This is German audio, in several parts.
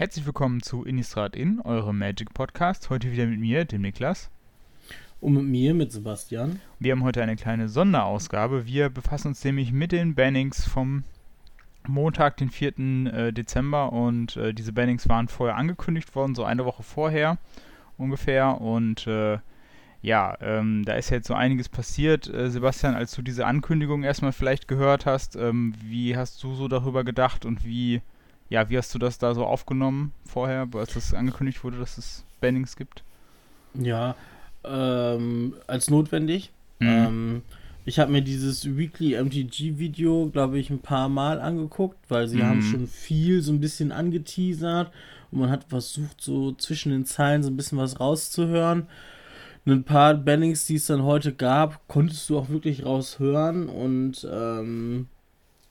Herzlich willkommen zu Innistrad In, eurem Magic Podcast. Heute wieder mit mir, dem Niklas. Und mit mir, mit Sebastian. Wir haben heute eine kleine Sonderausgabe. Wir befassen uns nämlich mit den Bannings vom Montag, den 4. Äh, Dezember. Und äh, diese Bannings waren vorher angekündigt worden, so eine Woche vorher ungefähr. Und äh, ja, ähm, da ist jetzt so einiges passiert. Äh, Sebastian, als du diese Ankündigung erstmal vielleicht gehört hast, ähm, wie hast du so darüber gedacht und wie, ja, wie hast du das da so aufgenommen vorher, als das angekündigt wurde, dass es Bannings gibt? Ja, ähm, als notwendig. Mhm. Ähm, ich habe mir dieses Weekly MTG-Video, glaube ich, ein paar Mal angeguckt, weil sie mhm. haben schon viel so ein bisschen angeteasert und man hat versucht, so zwischen den Zeilen so ein bisschen was rauszuhören ein paar Bannings, die es dann heute gab, konntest du auch wirklich raushören und ähm,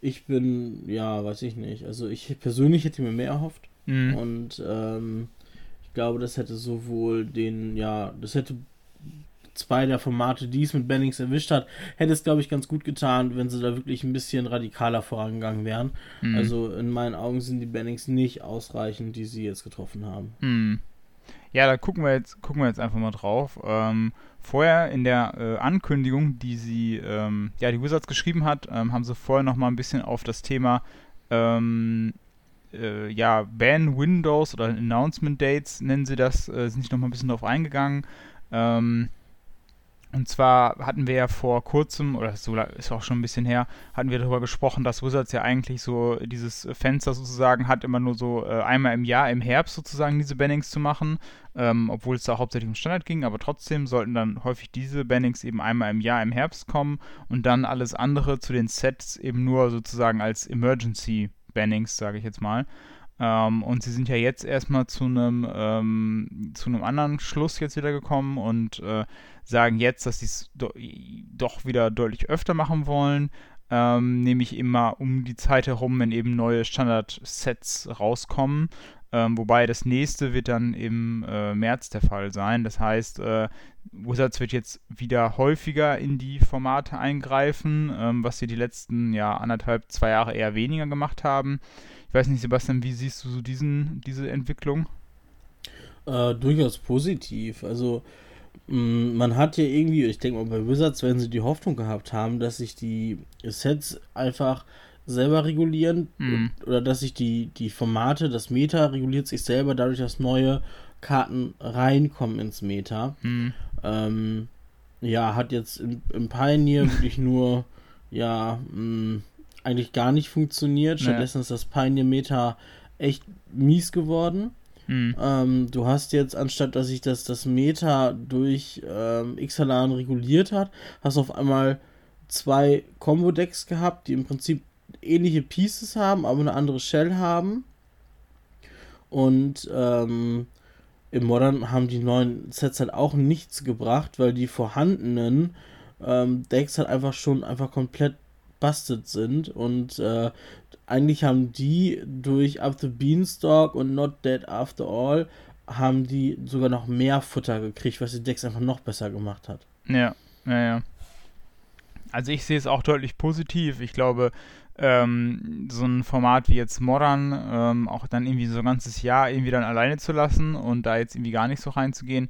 ich bin, ja, weiß ich nicht. Also ich persönlich hätte mir mehr erhofft mhm. und ähm, ich glaube, das hätte sowohl den, ja, das hätte zwei der Formate, die es mit Bannings erwischt hat, hätte es, glaube ich, ganz gut getan, wenn sie da wirklich ein bisschen radikaler vorangegangen wären. Mhm. Also in meinen Augen sind die Bannings nicht ausreichend, die sie jetzt getroffen haben. Mhm. Ja, da gucken wir jetzt, gucken wir jetzt einfach mal drauf. Ähm, vorher in der äh, Ankündigung, die sie, ähm, ja, die Wizards geschrieben hat, ähm, haben sie vorher noch mal ein bisschen auf das Thema, ähm, äh, ja, Ban Windows oder Announcement Dates nennen sie das, äh, sind nicht noch mal ein bisschen drauf eingegangen. Ähm, und zwar hatten wir ja vor kurzem, oder so ist auch schon ein bisschen her, hatten wir darüber gesprochen, dass Wizards ja eigentlich so dieses Fenster sozusagen hat, immer nur so äh, einmal im Jahr, im Herbst sozusagen diese Bannings zu machen, ähm, obwohl es da hauptsächlich um Standard ging, aber trotzdem sollten dann häufig diese Bannings eben einmal im Jahr im Herbst kommen und dann alles andere zu den Sets eben nur sozusagen als Emergency Bannings, sage ich jetzt mal. Ähm, und sie sind ja jetzt erstmal zu einem ähm, zu einem anderen Schluss jetzt wieder gekommen und äh, sagen jetzt, dass sie es do doch wieder deutlich öfter machen wollen. Ähm, nämlich immer um die Zeit herum, wenn eben neue Standard-Sets rauskommen. Ähm, wobei das nächste wird dann im äh, März der Fall sein. Das heißt, äh, Wizards wird jetzt wieder häufiger in die Formate eingreifen, ähm, was sie die letzten ja, anderthalb, zwei Jahre eher weniger gemacht haben. Ich weiß nicht, Sebastian, wie siehst du so diesen, diese Entwicklung? Äh, durchaus positiv. Also mm, man hat ja irgendwie, ich denke mal bei Wizards, wenn sie die Hoffnung gehabt haben, dass sich die Sets einfach selber regulieren mhm. oder dass sich die, die Formate, das Meta reguliert sich selber dadurch, dass neue Karten reinkommen ins Meta. Mhm. Ähm, ja, hat jetzt im, im Pioneer wirklich nur, ja, mh, mm, eigentlich gar nicht funktioniert. Stattdessen ist das Pioneer-Meta echt mies geworden. Mhm. Ähm, du hast jetzt, anstatt dass sich das, das Meta durch ähm, Xalan reguliert hat, hast du auf einmal zwei Combo-Decks gehabt, die im Prinzip ähnliche Pieces haben, aber eine andere Shell haben. Und ähm, im Modern haben die neuen Sets halt auch nichts gebracht, weil die vorhandenen ähm, Decks halt einfach schon einfach komplett busted sind und äh, eigentlich haben die durch Up the Beanstalk und Not Dead After All haben die sogar noch mehr Futter gekriegt, was die Decks einfach noch besser gemacht hat. Ja, ja, ja. Also ich sehe es auch deutlich positiv. Ich glaube, ähm, so ein Format wie jetzt Modern ähm, auch dann irgendwie so ein ganzes Jahr irgendwie dann alleine zu lassen und da jetzt irgendwie gar nicht so reinzugehen,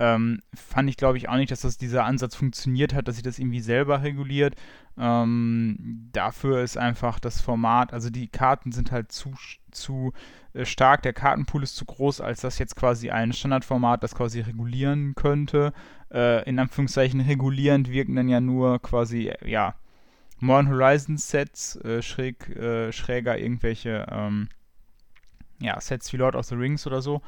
ähm, fand ich, glaube ich, auch nicht, dass das dieser Ansatz funktioniert hat, dass sie das irgendwie selber reguliert. Ähm, dafür ist einfach das Format, also die Karten sind halt zu, zu äh, stark, der Kartenpool ist zu groß, als dass jetzt quasi ein Standardformat das quasi regulieren könnte. Äh, in Anführungszeichen regulierend wirken dann ja nur quasi, äh, ja, Modern Horizons Sets, äh, schräg, äh, schräger irgendwelche, ähm, ja, Sets wie Lord of the Rings oder so.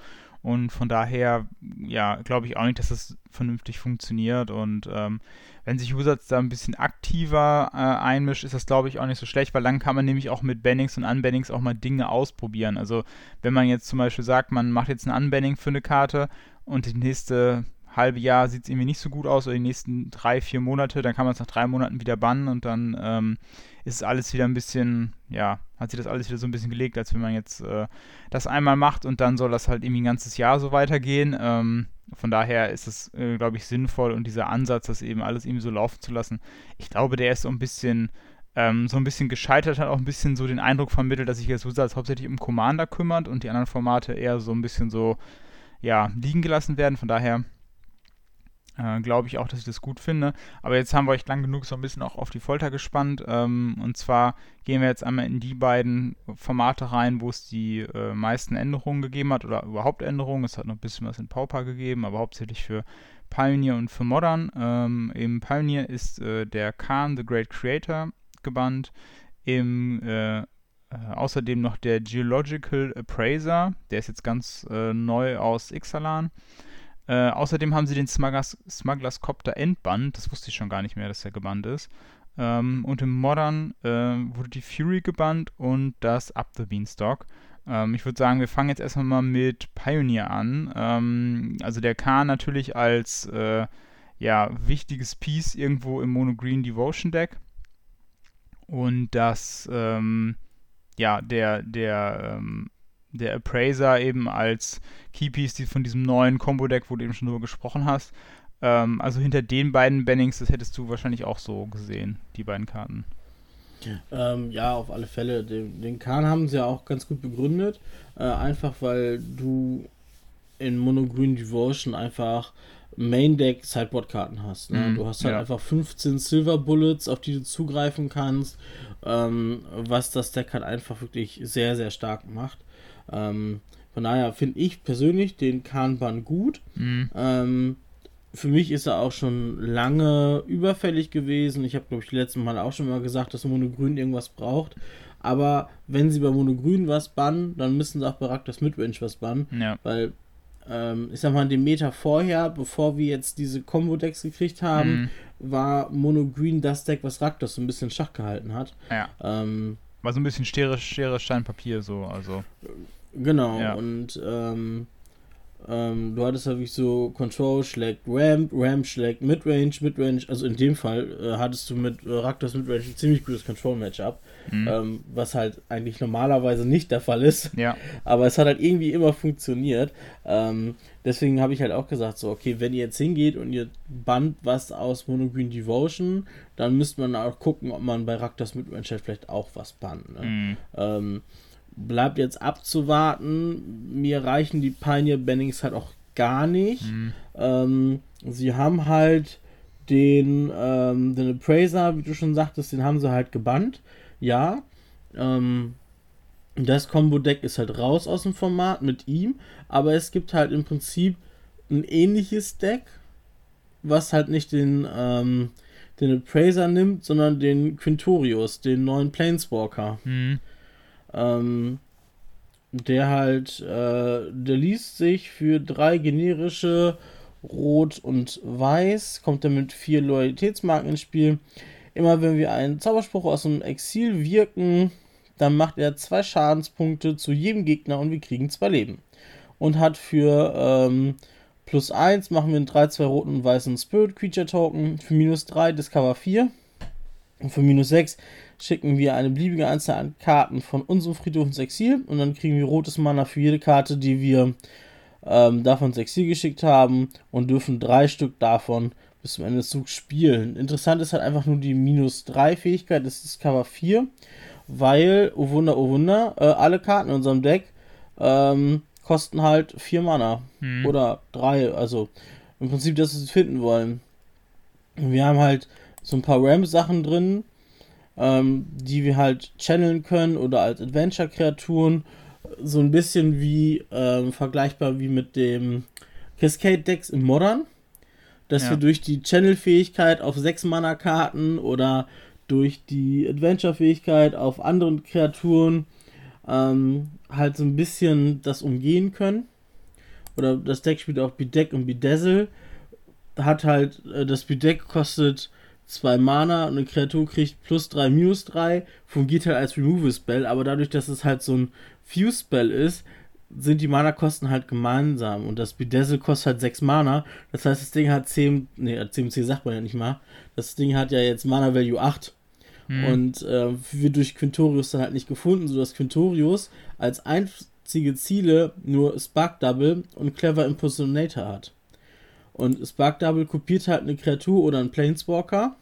Und von daher, ja, glaube ich auch nicht, dass das vernünftig funktioniert. Und ähm, wenn sich Wizards da ein bisschen aktiver äh, einmischt, ist das, glaube ich, auch nicht so schlecht, weil dann kann man nämlich auch mit Bannings und Unbannings auch mal Dinge ausprobieren. Also wenn man jetzt zum Beispiel sagt, man macht jetzt ein Unbanning für eine Karte und die nächste halbe Jahr sieht es irgendwie nicht so gut aus oder die nächsten drei, vier Monate, dann kann man es nach drei Monaten wieder bannen und dann ähm, ist alles wieder ein bisschen, ja, hat sich das alles wieder so ein bisschen gelegt, als wenn man jetzt äh, das einmal macht und dann soll das halt irgendwie ein ganzes Jahr so weitergehen. Ähm, von daher ist es, äh, glaube ich, sinnvoll und dieser Ansatz, das eben alles irgendwie so laufen zu lassen, ich glaube, der ist so ein bisschen ähm, so ein bisschen gescheitert hat, auch ein bisschen so den Eindruck vermittelt, dass sich jetzt Wizards hauptsächlich um Commander kümmert und die anderen Formate eher so ein bisschen so, ja, liegen gelassen werden. Von daher äh, glaube ich auch, dass ich das gut finde. Aber jetzt haben wir euch lang genug so ein bisschen auch auf die Folter gespannt. Ähm, und zwar gehen wir jetzt einmal in die beiden Formate rein, wo es die äh, meisten Änderungen gegeben hat oder überhaupt Änderungen. Es hat noch ein bisschen was in Pauper gegeben, aber hauptsächlich für Pioneer und für Modern. Ähm, Im Pioneer ist äh, der Khan, The Great Creator, gebannt. Im äh, äh, außerdem noch der Geological Appraiser, der ist jetzt ganz neu aus Ixalan. Äh, außerdem haben sie den Smugglers, Smugglers Copter entbannt. Das wusste ich schon gar nicht mehr, dass er gebannt ist. Ähm, und im Modern äh, wurde die Fury gebannt und das Up the Beanstalk. Ähm, ich würde sagen, wir fangen jetzt erstmal mal mit Pioneer an. Ähm, also der Khan natürlich als äh, ja, wichtiges Piece irgendwo im Mono Green Devotion Deck. Und das, ähm, ja, der, der ähm, der Appraiser eben als Keypiece die von diesem neuen Combo-Deck, wo du eben schon drüber gesprochen hast. Ähm, also hinter den beiden Bannings, das hättest du wahrscheinlich auch so gesehen, die beiden Karten. Ähm, ja, auf alle Fälle. Den, den Kahn haben sie ja auch ganz gut begründet. Äh, einfach weil du in Mono Green Devotion einfach Main Deck Sideboard-Karten hast. Ne? Mm, du hast halt ja. einfach 15 Silver Bullets, auf die du zugreifen kannst, ähm, was das Deck halt einfach wirklich sehr, sehr stark macht. Ähm, von daher finde ich persönlich den Kanban gut. Mhm. Ähm, für mich ist er auch schon lange überfällig gewesen. Ich habe, glaube ich, letzten Mal auch schon mal gesagt, dass Monogrün irgendwas braucht. Aber wenn sie bei Monogrün was bannen, dann müssen sie auch bei Raktas Midrange was bannen. Ja. Weil, ähm, ich sag mal, den Meter vorher, bevor wir jetzt diese Combo-Decks gekriegt haben, mhm. war Monogrün das Deck, was Raktas so ein bisschen Schach gehalten hat. Ja. Ähm, war so ein bisschen Schere, Schere, Stein, Papier so, also. Genau, ja. und ähm, ähm, du hattest ja wirklich so Control schlägt Ramp, Ramp schlägt Midrange, Midrange, also in dem Fall äh, hattest du mit äh, Raktos Midrange ein ziemlich gutes Control-Matchup, mhm. ähm, was halt eigentlich normalerweise nicht der Fall ist. Ja. Aber es hat halt irgendwie immer funktioniert. Ähm, deswegen habe ich halt auch gesagt, so, okay, wenn ihr jetzt hingeht und ihr band was aus Monogreen Devotion, dann müsste man auch gucken, ob man bei Raktos Midrange vielleicht auch was bannt. Ne? Mhm. Bleibt jetzt abzuwarten. Mir reichen die Pioneer Bannings halt auch gar nicht. Mhm. Ähm, sie haben halt den, ähm, den Appraiser, wie du schon sagtest, den haben sie halt gebannt. Ja. Ähm, das Combo-Deck ist halt raus aus dem Format mit ihm, aber es gibt halt im Prinzip ein ähnliches Deck, was halt nicht den, ähm, den Appraiser nimmt, sondern den Quintorius, den neuen Planeswalker. Mhm. Ähm, der halt, äh, der liest sich für drei generische Rot und Weiß, kommt dann mit vier Loyalitätsmarken ins Spiel. Immer wenn wir einen Zauberspruch aus dem Exil wirken, dann macht er zwei Schadenspunkte zu jedem Gegner und wir kriegen zwei Leben. Und hat für ähm, plus 1 machen wir einen 3-2 roten und weißen Spirit Creature Token. Für minus 3 Discover 4. Und für minus 6 schicken wir eine beliebige Anzahl an Karten von unserem Friedhof ins Exil und dann kriegen wir rotes Mana für jede Karte, die wir ähm, davon ins Exil geschickt haben und dürfen drei Stück davon bis zum Ende des Zugs spielen. Interessant ist halt einfach nur die minus 3 Fähigkeit, das ist Cover 4, weil, oh Wunder, oh Wunder, äh, alle Karten in unserem Deck ähm, kosten halt 4 Mana hm. oder 3, also im Prinzip das, was wir finden wollen. Wir haben halt so ein paar Ram-Sachen drin, ähm, die wir halt channeln können oder als Adventure-Kreaturen. So ein bisschen wie ähm, vergleichbar wie mit dem Cascade-Decks im Modern. Dass ja. wir durch die Channel-Fähigkeit auf 6 Mana-Karten oder durch die Adventure-Fähigkeit auf anderen Kreaturen ähm, halt so ein bisschen das umgehen können. Oder das Deck spielt auch Bedeck und Bedazzle. Hat halt, äh, das Bedeck kostet 2 Mana und eine Kreatur kriegt plus 3, minus 3, fungiert halt als Removal-Spell, aber dadurch, dass es halt so ein Fuse-Spell ist, sind die Mana-Kosten halt gemeinsam. Und das Bedazzle kostet halt 6 Mana, das heißt, das Ding hat 10, ne, 10 10 sagt man ja nicht mal, das Ding hat ja jetzt Mana-Value 8 hm. und äh, wird durch Quintorius dann halt nicht gefunden, sodass Quintorius als einzige Ziele nur Spark Double und Clever Impersonator hat. Und Spark Double kopiert halt eine Kreatur oder einen Planeswalker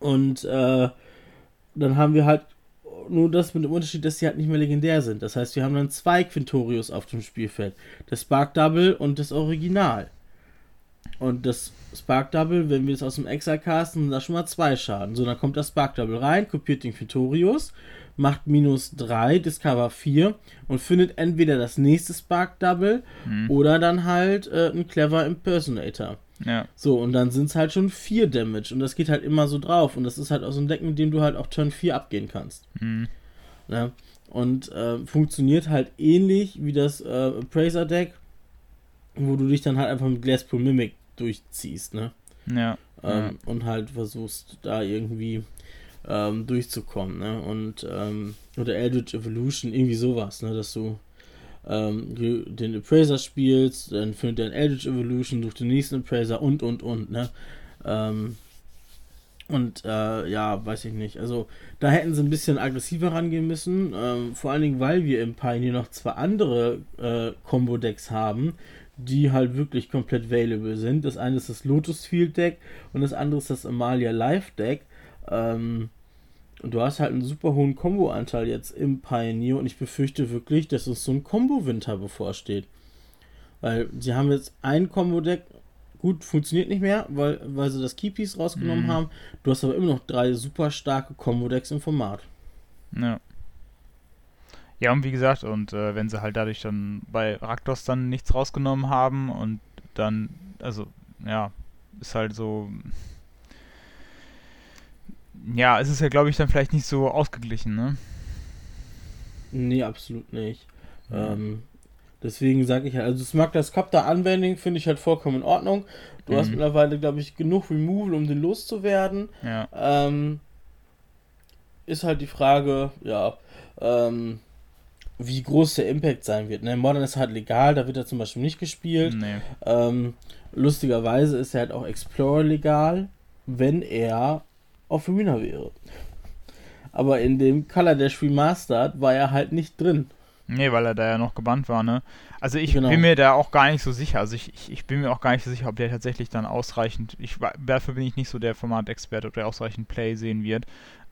und äh, dann haben wir halt nur das mit dem Unterschied, dass sie halt nicht mehr legendär sind. Das heißt, wir haben dann zwei Quintorius auf dem Spielfeld. Das Spark Double und das Original. Und das Spark Double, wenn wir es aus dem Exile casten, sind da schon mal zwei Schaden. So, dann kommt das Spark Double rein, kopiert den Quintorius, macht minus 3, Discover 4 und findet entweder das nächste Spark Double mhm. oder dann halt äh, ein Clever Impersonator. Ja. So, und dann sind es halt schon 4 Damage und das geht halt immer so drauf. Und das ist halt aus so einem Deck, mit dem du halt auch Turn 4 abgehen kannst. Mhm. Ja. Und äh, funktioniert halt ähnlich wie das äh, Appraiser Deck, wo du dich dann halt einfach mit Glasspool Mimic durchziehst, ne? Ja. Ähm, ja. Und halt versuchst da irgendwie ähm, durchzukommen, ne? Und, ähm, oder Eldritch Evolution, irgendwie sowas, ne? Dass du ähm, den Appraiser spielst, dann findet er ein Eldritch Evolution, sucht den nächsten Appraiser und, und, und, ne? Ähm, und äh, ja, weiß ich nicht. Also da hätten sie ein bisschen aggressiver rangehen müssen. Ähm, vor allen Dingen, weil wir im Pioneer noch zwei andere äh, Combo-Decks haben, die halt wirklich komplett available sind. Das eine ist das Lotus Field Deck und das andere ist das Amalia Live Deck. Ähm, und du hast halt einen super hohen Combo-Anteil jetzt im Pioneer und ich befürchte wirklich, dass uns so ein Combo-Winter bevorsteht. Weil sie haben jetzt ein Combo-Deck, gut, funktioniert nicht mehr, weil, weil sie das Keypiece rausgenommen mhm. haben. Du hast aber immer noch drei super starke Combo-Decks im Format. Ja. Ja, und wie gesagt, und äh, wenn sie halt dadurch dann bei Raktos dann nichts rausgenommen haben und dann, also, ja, ist halt so. Ja, es ist ja, glaube ich, dann vielleicht nicht so ausgeglichen, ne? Nee, absolut nicht. Ja. Ähm, deswegen sage ich halt, also das Cup da Anwendung finde ich halt vollkommen in Ordnung. Du mhm. hast mittlerweile, glaube ich, genug Removal, um den loszuwerden. Ja. Ähm, ist halt die Frage, ja, ähm, wie groß der Impact sein wird. Ne? Modern ist halt legal, da wird er zum Beispiel nicht gespielt. Nee. Ähm, lustigerweise ist er halt auch Explorer legal, wenn er auf Arena wäre. Aber in dem Color Dash Remastered war er halt nicht drin. Nee, weil er da ja noch gebannt war, ne? Also ich genau. bin mir da auch gar nicht so sicher. Also ich, ich, ich, bin mir auch gar nicht so sicher, ob der tatsächlich dann ausreichend, ich, dafür bin ich nicht so der Format-Experte, ob der ausreichend Play sehen wird.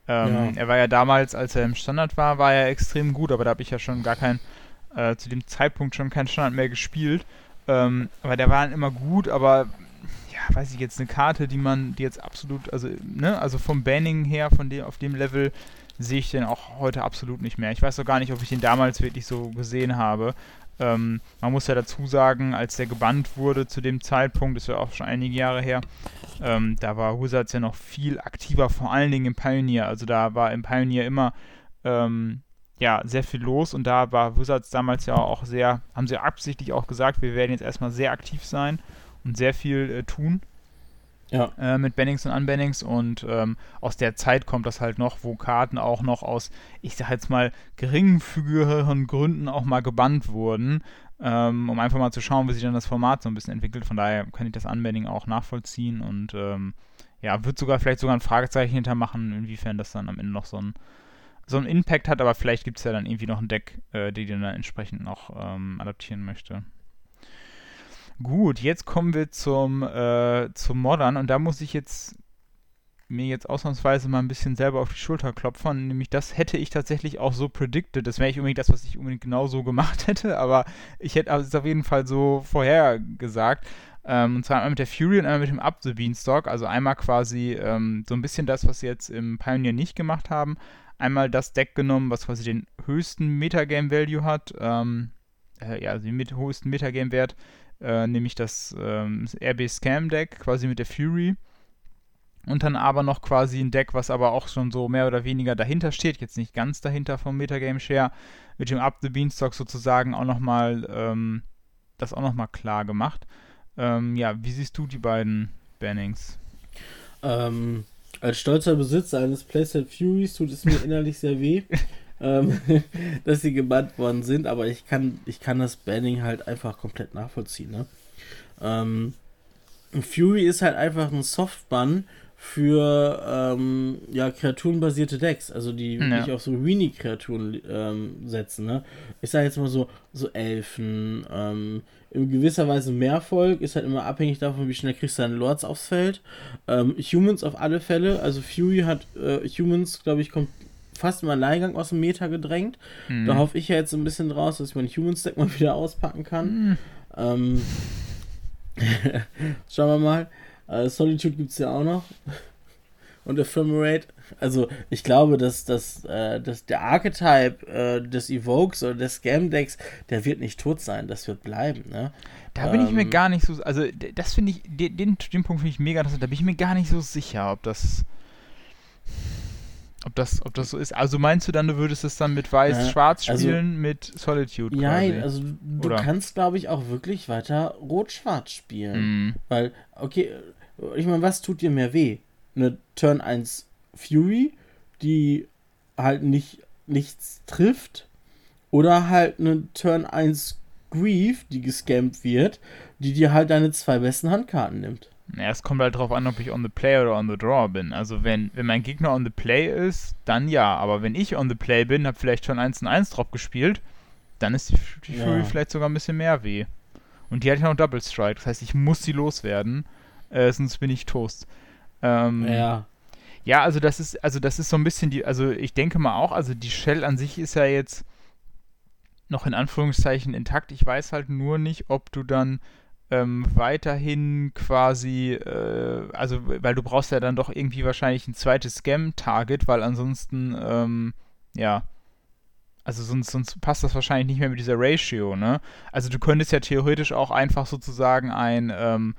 Ähm, ja. Er war ja damals, als er im Standard war, war er extrem gut, aber da habe ich ja schon gar kein, äh, zu dem Zeitpunkt schon keinen Standard mehr gespielt. Ähm, aber der war dann immer gut, aber ja, weiß ich jetzt, eine Karte, die man, die jetzt absolut, also, ne, also vom Banning her, von dem, auf dem Level sehe ich den auch heute absolut nicht mehr. Ich weiß auch gar nicht, ob ich den damals wirklich so gesehen habe. Ähm, man muss ja dazu sagen, als der gebannt wurde zu dem Zeitpunkt, das ja auch schon einige Jahre her, ähm, da war Wizards ja noch viel aktiver, vor allen Dingen im Pioneer. Also da war im Pioneer immer ähm, ja, sehr viel los und da war Wizards damals ja auch sehr, haben sie absichtlich auch gesagt, wir werden jetzt erstmal sehr aktiv sein und sehr viel äh, tun. Ja. Äh, mit Bannings und Unbannings und ähm, aus der Zeit kommt das halt noch, wo Karten auch noch aus, ich sag jetzt mal, geringfügigeren Gründen auch mal gebannt wurden, ähm, um einfach mal zu schauen, wie sich dann das Format so ein bisschen entwickelt. Von daher kann ich das Unbanning auch nachvollziehen und ähm, ja, wird sogar vielleicht sogar ein Fragezeichen hintermachen, inwiefern das dann am Ende noch so ein so einen Impact hat, aber vielleicht gibt es ja dann irgendwie noch ein Deck, äh, die den dann entsprechend noch ähm, adaptieren möchte. Gut, jetzt kommen wir zum, äh, zum Modern und da muss ich jetzt mir jetzt ausnahmsweise mal ein bisschen selber auf die Schulter klopfen, nämlich das hätte ich tatsächlich auch so predicted. Das wäre nicht unbedingt das, was ich unbedingt genau so gemacht hätte, aber ich hätte es auf jeden Fall so vorhergesagt. Ähm, und zwar einmal mit der Fury und einmal mit dem Up the Beanstalk. Also einmal quasi ähm, so ein bisschen das, was sie jetzt im Pioneer nicht gemacht haben. Einmal das Deck genommen, was quasi den höchsten Metagame-Value hat. Ähm, äh, ja, also den mit höchsten Metagame-Wert äh, nämlich das ähm, RB Scam Deck quasi mit der Fury. Und dann aber noch quasi ein Deck, was aber auch schon so mehr oder weniger dahinter steht, jetzt nicht ganz dahinter vom Metagame Share, mit dem Up the Beanstalk sozusagen auch nochmal, ähm, das auch nochmal klar gemacht. Ähm, ja, wie siehst du die beiden Bannings? Ähm, als stolzer Besitzer eines Playset Furies tut es mir innerlich sehr weh. Ähm, dass sie gebannt worden sind, aber ich kann, ich kann das Banning halt einfach komplett nachvollziehen. Ne? Ähm, Fury ist halt einfach ein Soft-Ban, für ähm, ja, kreaturenbasierte Decks, also die ja. wirklich auf so Weenie-Kreaturen ähm, setzen. Ne? Ich sage jetzt mal so, so Elfen, ähm, in gewisser Weise Mehrvolk, ist halt immer abhängig davon, wie schnell kriegst du deine Lords aufs Feld. Ähm, Humans auf alle Fälle, also Fury hat äh, Humans, glaube ich, kommt fast im Alleingang aus dem Meta gedrängt. Mhm. Da hoffe ich ja jetzt so ein bisschen draus, dass ich mein Humans-Deck mal wieder auspacken kann. Mhm. Ähm, schauen wir mal. Äh, Solitude gibt es ja auch noch. Und Ephemerate. Also, ich glaube, dass, dass, äh, dass der Archetype äh, des Evokes oder des Scam-Decks, der wird nicht tot sein. Das wird bleiben. Ne? Da bin ähm, ich mir ähm, gar nicht so. Also, das finde ich. Den, den, den Punkt finde ich mega interessant. Da bin ich mir gar nicht so sicher, ob das. Ob das, ob das so ist. Also meinst du dann, du würdest es dann mit Weiß-Schwarz also, spielen mit Solitude? Ja, also du Oder? kannst, glaube ich, auch wirklich weiter Rot-Schwarz spielen. Mm. Weil, okay, ich meine, was tut dir mehr weh? Eine Turn 1 Fury, die halt nicht nichts trifft, oder halt eine Turn 1 Grief, die gescampt wird, die dir halt deine zwei besten Handkarten nimmt. Ja, es kommt halt drauf an, ob ich on the play oder on the draw bin. Also wenn, wenn mein Gegner on the play ist, dann ja. Aber wenn ich on the play bin, habe vielleicht schon 1 1 drauf gespielt, dann ist die, die Fury ja. vielleicht sogar ein bisschen mehr weh. Und die hat ja noch Double Strike, das heißt, ich muss sie loswerden äh, sonst bin ich Toast. Ähm, ja. Ja, also das ist, also das ist so ein bisschen die, also ich denke mal auch, also die Shell an sich ist ja jetzt noch in Anführungszeichen intakt. Ich weiß halt nur nicht, ob du dann ähm, weiterhin quasi, äh, also weil du brauchst ja dann doch irgendwie wahrscheinlich ein zweites Scam-Target, weil ansonsten, ähm, ja, also sonst, sonst passt das wahrscheinlich nicht mehr mit dieser Ratio, ne? Also du könntest ja theoretisch auch einfach sozusagen ein, ähm,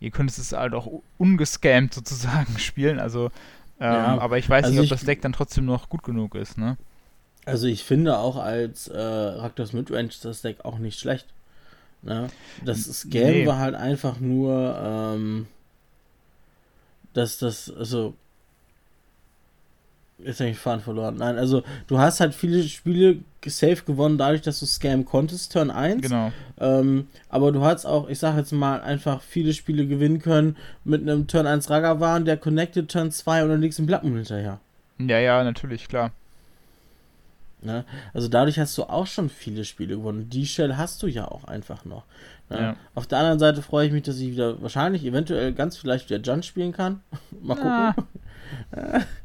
ihr könnt es halt auch ungescammt sozusagen spielen, also ähm, ja, aber ich weiß also nicht, ob das Deck dann trotzdem noch gut genug ist, ne? Also ich finde auch als äh, Raktos Midrange das Deck auch nicht schlecht. Ne? Das Scam nee. war halt einfach nur, ähm, dass das, also Jetzt habe ich Fahren verloren. Nein, also du hast halt viele Spiele safe gewonnen, dadurch, dass du Scam konntest, Turn 1. Genau. Ähm, aber du hast auch, ich sage jetzt mal, einfach viele Spiele gewinnen können mit einem Turn 1 Ragavan, der connected Turn 2 und dann liegst im Blattmoon hinterher. Ja, ja, natürlich, klar. Ne? Also dadurch hast du auch schon viele Spiele gewonnen. Die Shell hast du ja auch einfach noch. Ne? Ja. Auf der anderen Seite freue ich mich, dass ich wieder wahrscheinlich eventuell ganz vielleicht wieder Jun spielen kann. Mal gucken. Ah.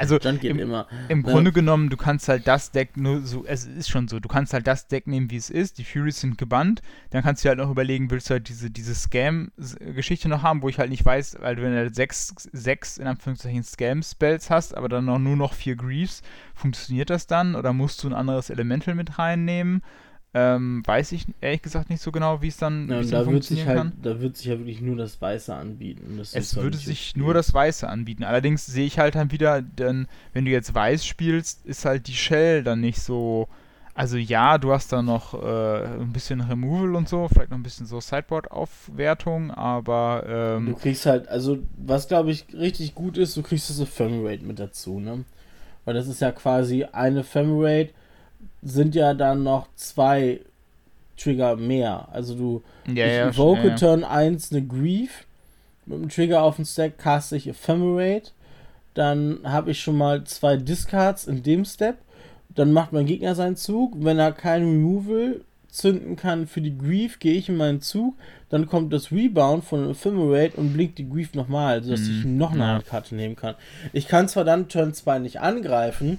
Also im, immer. im ja. Grunde genommen, du kannst halt das Deck nur so, es ist schon so, du kannst halt das Deck nehmen, wie es ist, die Furies sind gebannt, dann kannst du halt noch überlegen, willst du halt diese, diese Scam-Geschichte noch haben, wo ich halt nicht weiß, weil du wenn du sechs, sechs in Anführungszeichen Scam-Spells hast, aber dann noch nur noch vier Griefs, funktioniert das dann oder musst du ein anderes Elemental mit reinnehmen? Ähm, weiß ich ehrlich gesagt nicht so genau, wie es dann, ja, da funktionieren halt, kann. Da wird sich ja wirklich nur das Weiße anbieten. Das es würde sich nur das Weiße anbieten. Allerdings sehe ich halt dann wieder, denn wenn du jetzt Weiß spielst, ist halt die Shell dann nicht so. Also ja, du hast da noch äh, ein bisschen Removal und so, vielleicht noch ein bisschen so Sideboard-Aufwertung, aber ähm, Du kriegst halt, also was glaube ich richtig gut ist, du kriegst das Ephemerate mit dazu, ne? Weil das ist ja quasi eine Ephemerate sind ja dann noch zwei Trigger mehr. Also du ja, ich ja, evoke ja, Turn 1 eine Grief mit dem Trigger auf den Stack caste ich Ephemerate. Dann habe ich schon mal zwei Discards in dem Step. Dann macht mein Gegner seinen Zug. Wenn er kein Removal zünden kann für die Grief, gehe ich in meinen Zug. Dann kommt das Rebound von Ephemerate und blinkt die Grief nochmal, sodass mhm. ich noch eine Karte nehmen kann. Ich kann zwar dann Turn 2 nicht angreifen,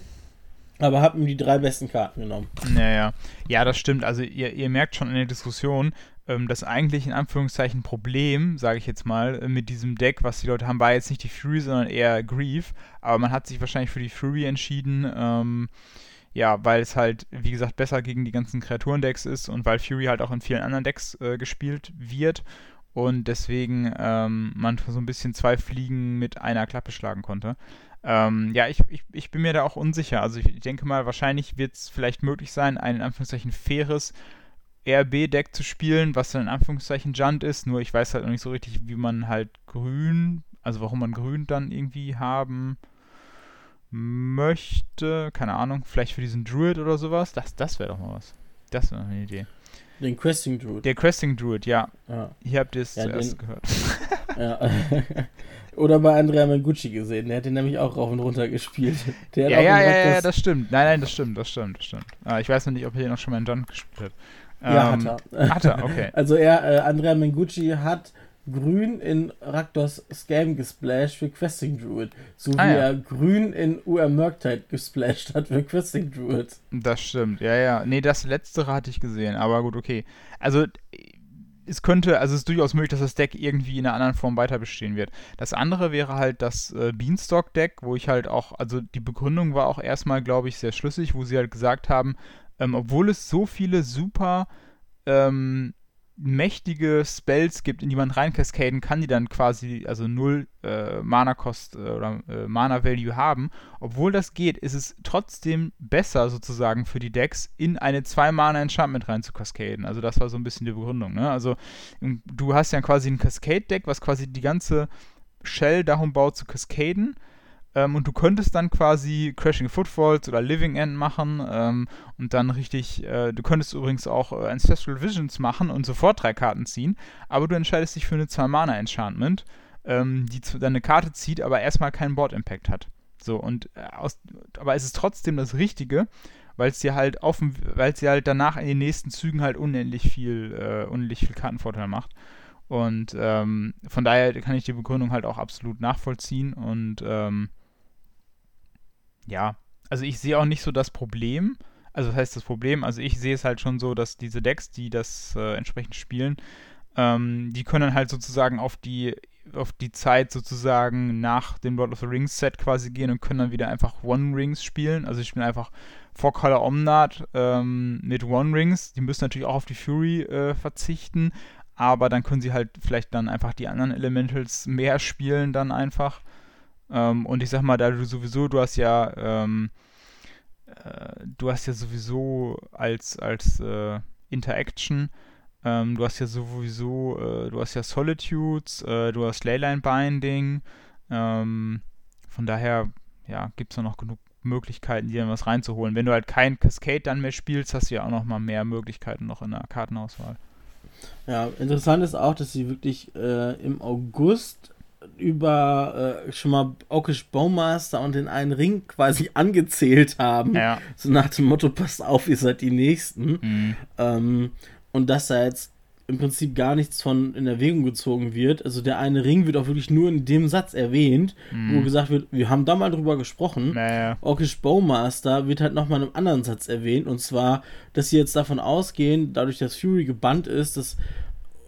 aber hab ihm die drei besten Karten genommen. Naja, ja, das stimmt. Also ihr, ihr merkt schon in der Diskussion, ähm, das eigentlich in Anführungszeichen Problem, sage ich jetzt mal, äh, mit diesem Deck, was die Leute haben, war jetzt nicht die Fury, sondern eher Grief. Aber man hat sich wahrscheinlich für die Fury entschieden, ähm, ja, weil es halt, wie gesagt, besser gegen die ganzen Kreaturendecks ist und weil Fury halt auch in vielen anderen Decks äh, gespielt wird und deswegen ähm, man so ein bisschen zwei Fliegen mit einer Klappe schlagen konnte. Ähm, ja, ich, ich, ich bin mir da auch unsicher. Also ich denke mal, wahrscheinlich wird es vielleicht möglich sein, ein in Anführungszeichen faires RB-Deck zu spielen, was dann in Anführungszeichen Junt ist. Nur ich weiß halt noch nicht so richtig, wie man halt grün, also warum man grün dann irgendwie haben möchte. Keine Ahnung, vielleicht für diesen Druid oder sowas. Das, das wäre doch mal was. Das wäre eine Idee. Den Questing Druid. Der Questing Druid, ja. ja. Hier habt ihr es ja, zuerst den, gehört. ja. Oder bei Andrea Mengucci gesehen, der hat den nämlich auch rauf und runter gespielt. ja, ja, ja, ja, das stimmt. Nein, nein, das stimmt, das stimmt, das stimmt. Ah, ich weiß noch nicht, ob er den auch schon mal in John gespielt hat. Ja, ähm, hat er. Hat er, okay. Also er, äh, Andrea Mengucci hat grün in Raktors Scam gesplashed für Questing Druid. So ah, wie ja. er grün in UR Murktide gesplashed hat für Questing Druid. Das stimmt, ja, ja. Nee, das letztere hatte ich gesehen, aber gut, okay. Also es könnte, also es ist durchaus möglich, dass das Deck irgendwie in einer anderen Form weiter bestehen wird. Das andere wäre halt das äh, Beanstalk-Deck, wo ich halt auch, also die Begründung war auch erstmal, glaube ich, sehr schlüssig, wo sie halt gesagt haben, ähm, obwohl es so viele super ähm, mächtige Spells gibt, in die man reinkaskaden kann, die dann quasi also null äh, Mana-Kost äh, oder äh, Mana-Value haben. Obwohl das geht, ist es trotzdem besser sozusagen für die Decks, in eine 2-Mana-Enchantment rein zu kaskaden. Also das war so ein bisschen die Begründung. Ne? Also du hast ja quasi ein Cascade-Deck, was quasi die ganze Shell darum baut zu kaskaden ähm, und du könntest dann quasi Crashing Footfalls oder Living End machen ähm, und dann richtig, äh, du könntest übrigens auch äh, Ancestral Visions machen und sofort drei Karten ziehen, aber du entscheidest dich für eine 2-Mana-Enchantment, ähm, die deine Karte zieht, aber erstmal keinen Board-Impact hat. So, und äh, aus, aber es ist trotzdem das Richtige, weil es dir halt auf weil es halt danach in den nächsten Zügen halt unendlich viel, äh, unendlich viel Kartenvorteil macht. Und ähm, von daher kann ich die Begründung halt auch absolut nachvollziehen und ähm, ja, also ich sehe auch nicht so das Problem. Also das heißt das Problem, also ich sehe es halt schon so, dass diese Decks, die das äh, entsprechend spielen, ähm, die können halt sozusagen auf die auf die Zeit sozusagen nach dem Lord of the Rings Set quasi gehen und können dann wieder einfach One Rings spielen. Also ich spiele einfach Four Color Omnat ähm, mit One Rings. Die müssen natürlich auch auf die Fury äh, verzichten, aber dann können sie halt vielleicht dann einfach die anderen Elementals mehr spielen dann einfach. Ähm, und ich sag mal, da du sowieso, du hast ja, ähm, äh, du hast ja sowieso als, als äh, Interaction, ähm, du hast ja sowieso, äh, du hast ja Solitudes, äh, du hast Leyline Binding, ähm, von daher, ja, gibt es noch genug Möglichkeiten, dir was reinzuholen. Wenn du halt kein Cascade dann mehr spielst, hast du ja auch noch mal mehr Möglichkeiten noch in der Kartenauswahl. Ja, interessant ist auch, dass sie wirklich äh, im August über äh, schon mal Okish Bowmaster und den einen Ring quasi angezählt haben. Ja. So nach dem Motto, passt auf, ihr seid die Nächsten. Mhm. Ähm, und dass da jetzt im Prinzip gar nichts von in Erwägung gezogen wird. Also der eine Ring wird auch wirklich nur in dem Satz erwähnt, mhm. wo gesagt wird, wir haben da mal drüber gesprochen. Naja. Orkish Bowmaster wird halt nochmal in einem anderen Satz erwähnt. Und zwar, dass sie jetzt davon ausgehen, dadurch, dass Fury gebannt ist, dass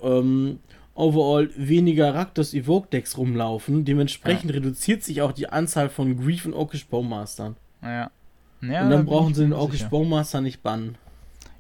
ähm, overall weniger Raktos Evoke Decks rumlaufen. Dementsprechend ja. reduziert sich auch die Anzahl von Grief und Orkish Bowmastern. Ja. ja und dann brauchen sie den Orkish Bowmaster nicht bannen.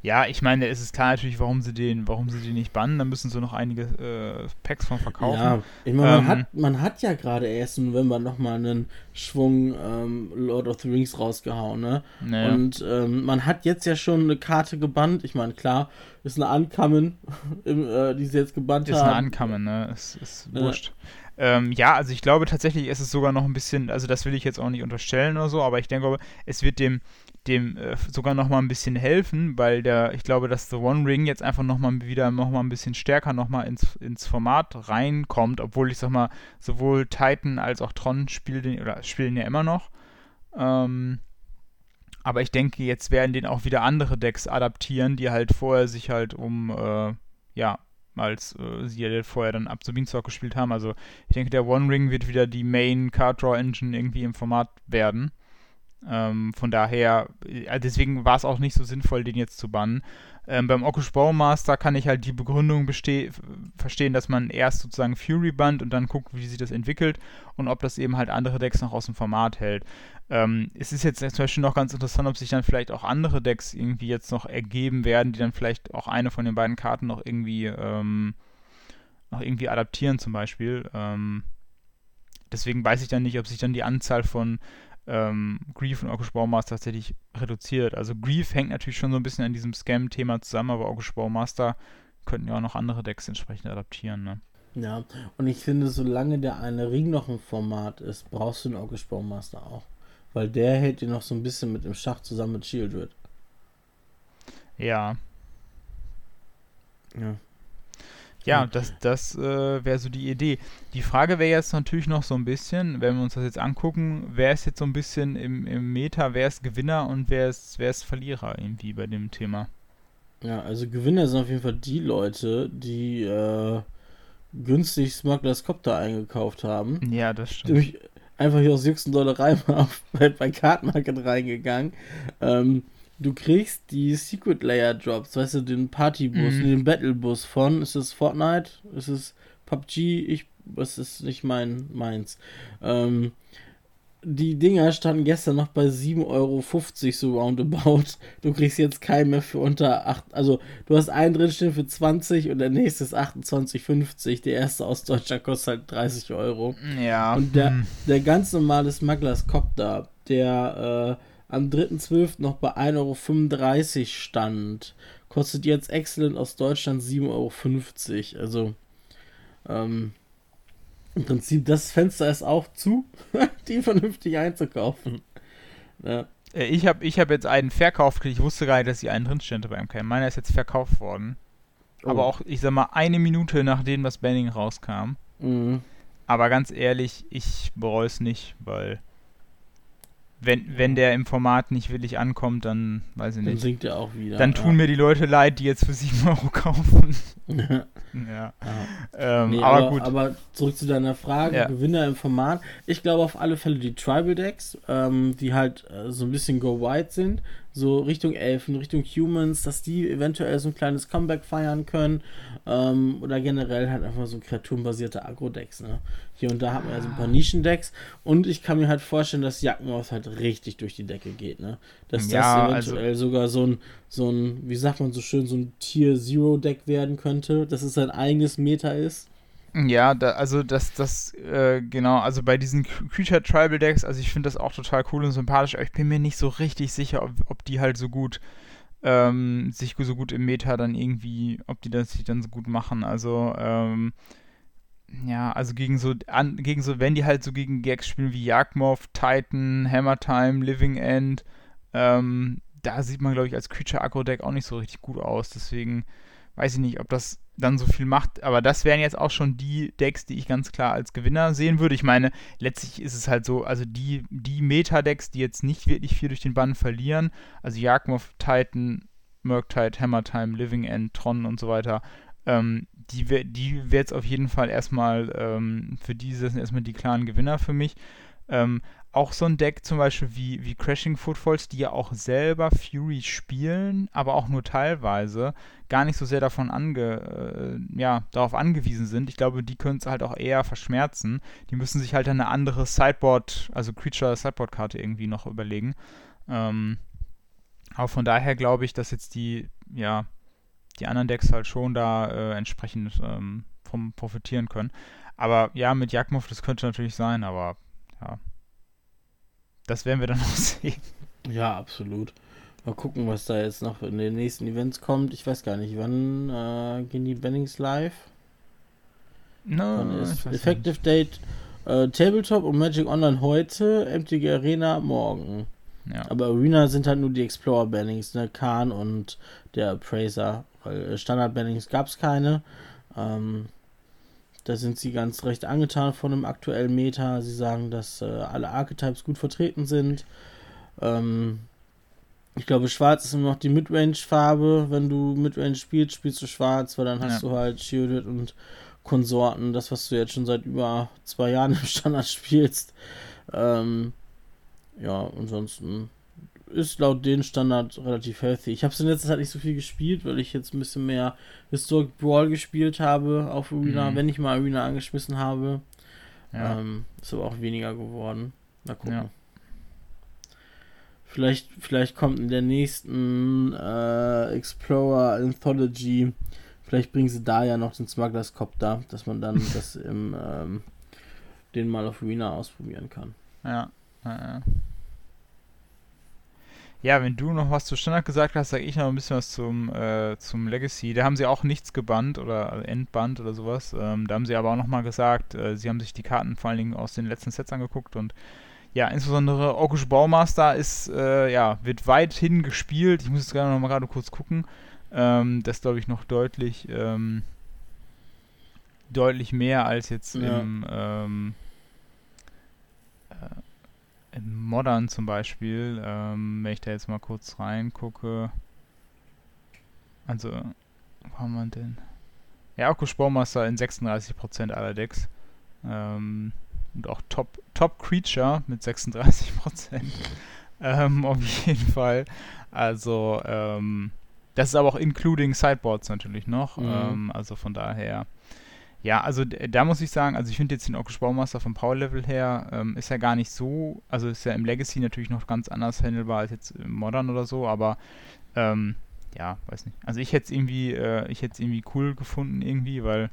Ja, ich meine, es ist klar natürlich, warum sie den, warum sie den nicht bannen. Da müssen sie noch einige äh, Packs von verkaufen. Ja, ich meine, ähm, man, hat, man hat ja gerade erst im November nochmal einen Schwung ähm, Lord of the Rings rausgehauen, ne? Naja. Und ähm, man hat jetzt ja schon eine Karte gebannt. Ich meine, klar, ist eine Ankommen, äh, die sie jetzt gebannt ist haben. Ist eine Ankommen, ne? Ist, ist wurscht. Ähm, ja, also ich glaube tatsächlich ist es sogar noch ein bisschen, also das will ich jetzt auch nicht unterstellen oder so, aber ich denke, es wird dem, dem äh, sogar noch mal ein bisschen helfen, weil der, ich glaube, dass The One Ring jetzt einfach noch mal wieder noch mal ein bisschen stärker noch mal ins, ins Format reinkommt, obwohl ich sag mal, sowohl Titan als auch Tron spielen oder spielen ja immer noch. Ähm, aber ich denke, jetzt werden den auch wieder andere Decks adaptieren, die halt vorher sich halt um, äh, ja, als äh, sie ja vorher dann ab Beanstalk gespielt haben. Also ich denke, der One Ring wird wieder die Main Card Draw Engine irgendwie im Format werden. Ähm, von daher, äh, deswegen war es auch nicht so sinnvoll, den jetzt zu bannen. Ähm, beim Okush Bowmaster kann ich halt die Begründung verstehen, dass man erst sozusagen Fury bannt und dann guckt, wie sich das entwickelt und ob das eben halt andere Decks noch aus dem Format hält. Ähm, es ist jetzt zum Beispiel noch ganz interessant, ob sich dann vielleicht auch andere Decks irgendwie jetzt noch ergeben werden, die dann vielleicht auch eine von den beiden Karten noch irgendwie, ähm, noch irgendwie adaptieren zum Beispiel. Ähm, deswegen weiß ich dann nicht, ob sich dann die Anzahl von ähm, Grief und Orkish Baumaster tatsächlich reduziert. Also Grief hängt natürlich schon so ein bisschen an diesem Scam-Thema zusammen, aber Orkish Baumaster könnten ja auch noch andere Decks entsprechend adaptieren. Ne? Ja, und ich finde, solange der eine Ring noch im Format ist, brauchst du den Orkish Baumaster auch. Weil der hält dir noch so ein bisschen mit dem Schach zusammen mit Shieldred. Ja. Ja. Ja, das, das äh, wäre so die Idee. Die Frage wäre jetzt natürlich noch so ein bisschen, wenn wir uns das jetzt angucken, wer ist jetzt so ein bisschen im, im Meta, wer ist Gewinner und wer ist, wer ist Verlierer irgendwie bei dem Thema? Ja, also Gewinner sind auf jeden Fall die Leute, die äh, günstig Smugglers Copter eingekauft haben. Ja, das stimmt. Durch, einfach hier aus jüngsten Dollerei mal bei, bei Card Market reingegangen. Ähm, du kriegst die Secret Layer Drops, weißt du, den Partybus, mhm. den Battlebus von, ist es Fortnite, ist es PUBG, ich, das ist nicht mein, meins. Ähm, die Dinger standen gestern noch bei 7,50 Euro so roundabout. Du kriegst jetzt keinen mehr für unter 8. Also, du hast einen drinstehen für 20 und der nächste ist 28,50. Der erste aus Deutschland kostet halt 30 Euro. Ja. Und der, hm. der ganz normale Smugglers Copter, der äh, am 3.12. noch bei 1,35 Euro stand, kostet jetzt Excellent aus Deutschland 7,50 Euro. Also, ähm, im Prinzip, das Fenster ist auch zu, die vernünftig einzukaufen. Ja. Äh, ich habe ich hab jetzt einen verkauft, ich wusste gar nicht, dass hier einen drin stand beim MK. Meiner ist jetzt verkauft worden. Oh. Aber auch, ich sag mal, eine Minute nachdem das Banning rauskam. Mhm. Aber ganz ehrlich, ich bereue es nicht, weil wenn, wenn der im Format nicht willig ankommt, dann weiß ich nicht. Dann sinkt er auch wieder. Dann tun ja. mir die Leute leid, die jetzt für 7 Euro kaufen. ja. ja. Ähm, nee, aber, aber, gut. Aber zurück zu deiner Frage, ja. Gewinner im Format. Ich glaube auf alle Fälle die Tribal Decks, ähm, die halt äh, so ein bisschen Go White sind, so Richtung Elfen, Richtung Humans, dass die eventuell so ein kleines Comeback feiern können. Ähm, oder generell halt einfach so kreaturenbasierte Agro-Decks. Ne? Hier und da hat man ja so ein paar Nischen-Decks. Und ich kann mir halt vorstellen, dass Jackenmaus halt richtig durch die Decke geht. Ne? Dass ja, das eventuell also sogar so ein, so ein, wie sagt man so schön, so ein Tier-Zero-Deck werden könnte, dass es sein eigenes Meta ist. Ja, da, also das, das, äh, genau, also bei diesen Creature Tribal Decks, also ich finde das auch total cool und sympathisch, aber ich bin mir nicht so richtig sicher, ob, ob die halt so gut, ähm, sich so gut im Meta dann irgendwie, ob die das sich dann so gut machen. Also, ähm, ja, also gegen so, an, gegen so, wenn die halt so gegen Gags spielen wie Jagdmoth, Titan, Hammer Time, Living End, ähm, da sieht man, glaube ich, als Creature Aggro Deck auch nicht so richtig gut aus. Deswegen weiß ich nicht, ob das dann so viel macht. Aber das wären jetzt auch schon die Decks, die ich ganz klar als Gewinner sehen würde. Ich meine, letztlich ist es halt so, also die, die Meta-Decks, die jetzt nicht wirklich viel durch den Bann verlieren, also Jagdmoth, Titan, Murktide, Hammertime, Living End, Tron und so weiter, ähm, die, die wäre jetzt auf jeden Fall erstmal, ähm, für die sind erstmal die klaren Gewinner für mich. Ähm, auch so ein Deck zum Beispiel wie, wie Crashing Footfalls, die ja auch selber Fury spielen, aber auch nur teilweise, gar nicht so sehr davon ange, äh, ja, darauf angewiesen sind. Ich glaube, die können es halt auch eher verschmerzen. Die müssen sich halt eine andere Sideboard, also Creature-Sideboard-Karte irgendwie noch überlegen. Ähm, aber von daher glaube ich, dass jetzt die, ja, die anderen Decks halt schon da äh, entsprechend ähm, vom profitieren können. Aber ja, mit Yakmov, das könnte natürlich sein, aber ja. Das werden wir dann noch sehen. Ja, absolut. Mal gucken, was da jetzt noch in den nächsten Events kommt. Ich weiß gar nicht, wann äh, gehen die Bennings live? No, wann ist Effective Date äh, Tabletop und Magic Online heute, MTG Arena morgen. Ja. Aber Arena sind halt nur die Explorer Bannings, ne? Khan und der Appraiser. Weil äh, Standard Bannings gab es keine. Ähm, da sind sie ganz recht angetan von dem aktuellen Meta. Sie sagen, dass äh, alle Archetypes gut vertreten sind. Ähm, ich glaube, schwarz ist immer noch die Midrange-Farbe. Wenn du Midrange spielst, spielst du schwarz, weil dann hast ja. du halt Shielded und Konsorten. Das, was du jetzt schon seit über zwei Jahren im Standard spielst. Ähm, ja, ansonsten ist laut den Standard relativ healthy. Ich habe es in letzter Zeit nicht so viel gespielt, weil ich jetzt ein bisschen mehr Historic Brawl gespielt habe auf Arena, mhm. wenn ich mal Arena angeschmissen habe. Ja. Ähm, ist aber auch weniger geworden. Mal gucken. Ja. Vielleicht, vielleicht kommt in der nächsten äh, Explorer Anthology, vielleicht bringen sie da ja noch den Smugglers Copter, dass man dann das im ähm, den mal auf Arena ausprobieren kann. Ja, ja, ja. Ja, wenn du noch was zu Standard gesagt hast, sage ich noch ein bisschen was zum, äh, zum Legacy. Da haben sie auch nichts gebannt oder entbannt oder sowas. Ähm, da haben sie aber auch nochmal gesagt, äh, sie haben sich die Karten vor allen Dingen aus den letzten Sets angeguckt und ja, insbesondere Orkush Baumaster ist, äh, ja, wird weithin gespielt. Ich muss jetzt gerade noch mal gerade kurz gucken. Ähm, das glaube ich noch deutlich, ähm, deutlich mehr als jetzt ja. im, ähm, im Modern zum Beispiel. Ähm, wenn ich da jetzt mal kurz reingucke. Also, wo haben wir denn? Ja, Akku Spormaster in 36% aller Decks. Ähm, und auch Top, Top Creature mit 36%. ähm, auf jeden Fall. Also, ähm, das ist aber auch including Sideboards natürlich noch. Mhm. Ähm, also von daher. Ja, also da muss ich sagen, also ich finde jetzt den Orkish Baumaster vom Power Level her ähm, ist ja gar nicht so, also ist ja im Legacy natürlich noch ganz anders handelbar als jetzt im Modern oder so, aber ähm, ja, weiß nicht. Also ich hätte es irgendwie, äh, ich hätte irgendwie cool gefunden irgendwie, weil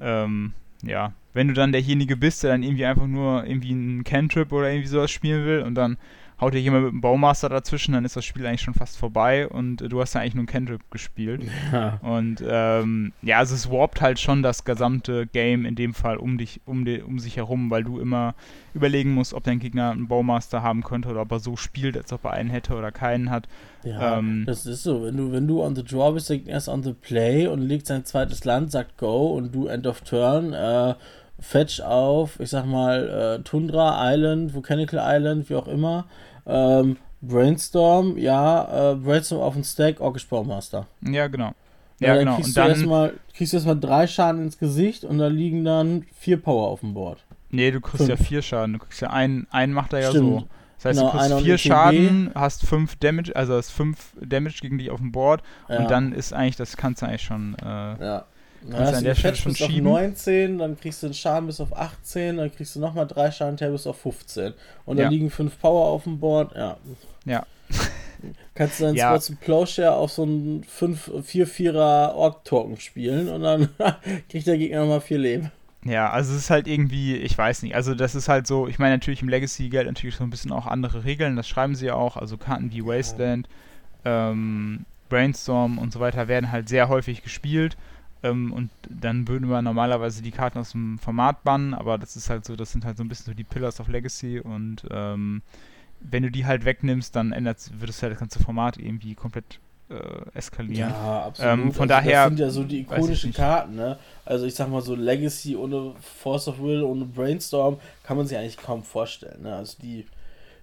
ähm, ja, wenn du dann derjenige bist, der dann irgendwie einfach nur irgendwie einen Cantrip oder irgendwie sowas spielen will und dann haut dir jemand mit dem Baumaster dazwischen, dann ist das Spiel eigentlich schon fast vorbei und äh, du hast ja eigentlich nur ein Cantrip gespielt. Ja. Und ähm, ja, also es warpt halt schon das gesamte Game in dem Fall um dich, um, die, um sich herum, weil du immer überlegen musst, ob dein Gegner einen Baumaster haben könnte oder ob er so spielt, als ob er einen hätte oder keinen hat. Ja, ähm, das ist so. Wenn du, wenn du on the draw bist, sagt erst on the play und legt sein zweites Land, sagt go und du end of turn, äh, fetch auf, ich sag mal, äh, Tundra Island, Volcanical Island, wie auch immer ähm, Brainstorm, ja, äh, Brainstorm auf den Stack, Orkish Baumaster. Ja, genau. Ja, ja genau. Kriegst und dann erstmal, kriegst du erstmal drei Schaden ins Gesicht und da liegen dann vier Power auf dem Board. Nee, du kriegst fünf. ja vier Schaden. Du kriegst ja einen, einen macht er ja Stimmt. so. Das heißt, genau, du kriegst vier Schaden, hast fünf Damage, also hast fünf Damage gegen dich auf dem Board ja. und dann ist eigentlich, das kannst du eigentlich schon. Äh, ja. Dann hast an der Stelle schon bis schieben. auf 19, dann kriegst du einen Schaden bis auf 18, dann kriegst du nochmal drei Schaden bis auf 15. Und dann ja. liegen fünf Power auf dem Board, ja. Ja. Kannst du dann ja. Spots Plowshare auf so einen 4-4er Ork-Token spielen und dann kriegt der Gegner nochmal vier Leben. Ja, also es ist halt irgendwie, ich weiß nicht, also das ist halt so, ich meine natürlich im Legacy gilt natürlich so ein bisschen auch andere Regeln, das schreiben sie ja auch, also Karten wie Wasteland, ähm, Brainstorm und so weiter werden halt sehr häufig gespielt ähm, und dann würden wir normalerweise die Karten aus dem Format bannen, aber das ist halt so, das sind halt so ein bisschen so die Pillars of Legacy und ähm, wenn du die halt wegnimmst, dann ändert, wird es halt das ganze Format irgendwie komplett äh, eskalieren. Ja, absolut. Ähm, von also daher. Das sind ja so die ikonischen Karten, ne? Also ich sag mal so Legacy ohne Force of Will, ohne Brainstorm kann man sich eigentlich kaum vorstellen. Ne? Also die,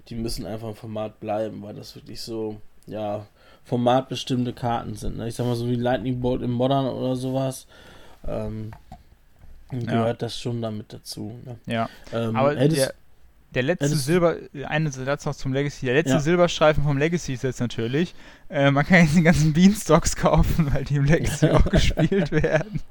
die müssen einfach im Format bleiben, weil das wirklich so, ja, formatbestimmte Karten sind. Ne? Ich sag mal so wie Lightning Bolt im Modern oder sowas. Ähm, gehört ja. das schon damit dazu. Ne? Ja. Ähm, Aber der, der letzte Silber, eine Satz noch zum Legacy. Der letzte ja. Silberstreifen vom Legacy ist jetzt natürlich, äh, man kann jetzt die ganzen Beanstocks kaufen, weil die im Legacy auch gespielt werden.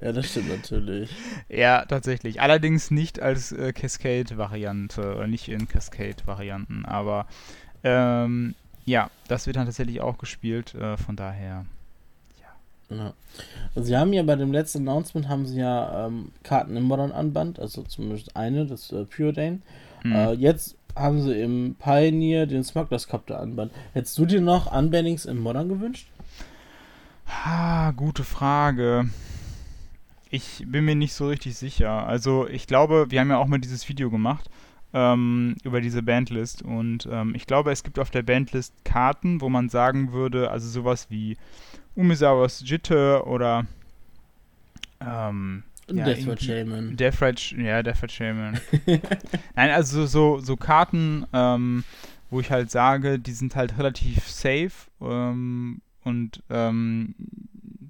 ja, das stimmt natürlich. Ja, tatsächlich. Allerdings nicht als äh, Cascade-Variante oder nicht in Cascade-Varianten, aber ähm, ja, das wird dann tatsächlich auch gespielt, äh, von daher. Ja. ja. Also sie haben ja bei dem letzten Announcement haben sie ja ähm, Karten im Modern Anband, also zumindest eine, das äh, Pure Dane. Mhm. Äh, jetzt haben sie im Pioneer den Smugglers Copter Anband. Hättest du dir noch Unbannings im Modern gewünscht? Ah, gute Frage. Ich bin mir nicht so richtig sicher. Also ich glaube, wir haben ja auch mal dieses Video gemacht ähm, über diese Bandlist. Und ähm, ich glaube, es gibt auf der Bandlist Karten, wo man sagen würde, also sowas wie Umisawas Jitte oder ähm, ja, Deathrat Shaman. Deathrat, ja, Deathrat Shaman. Nein, also so, so Karten, ähm, wo ich halt sage, die sind halt relativ safe ähm, und ähm,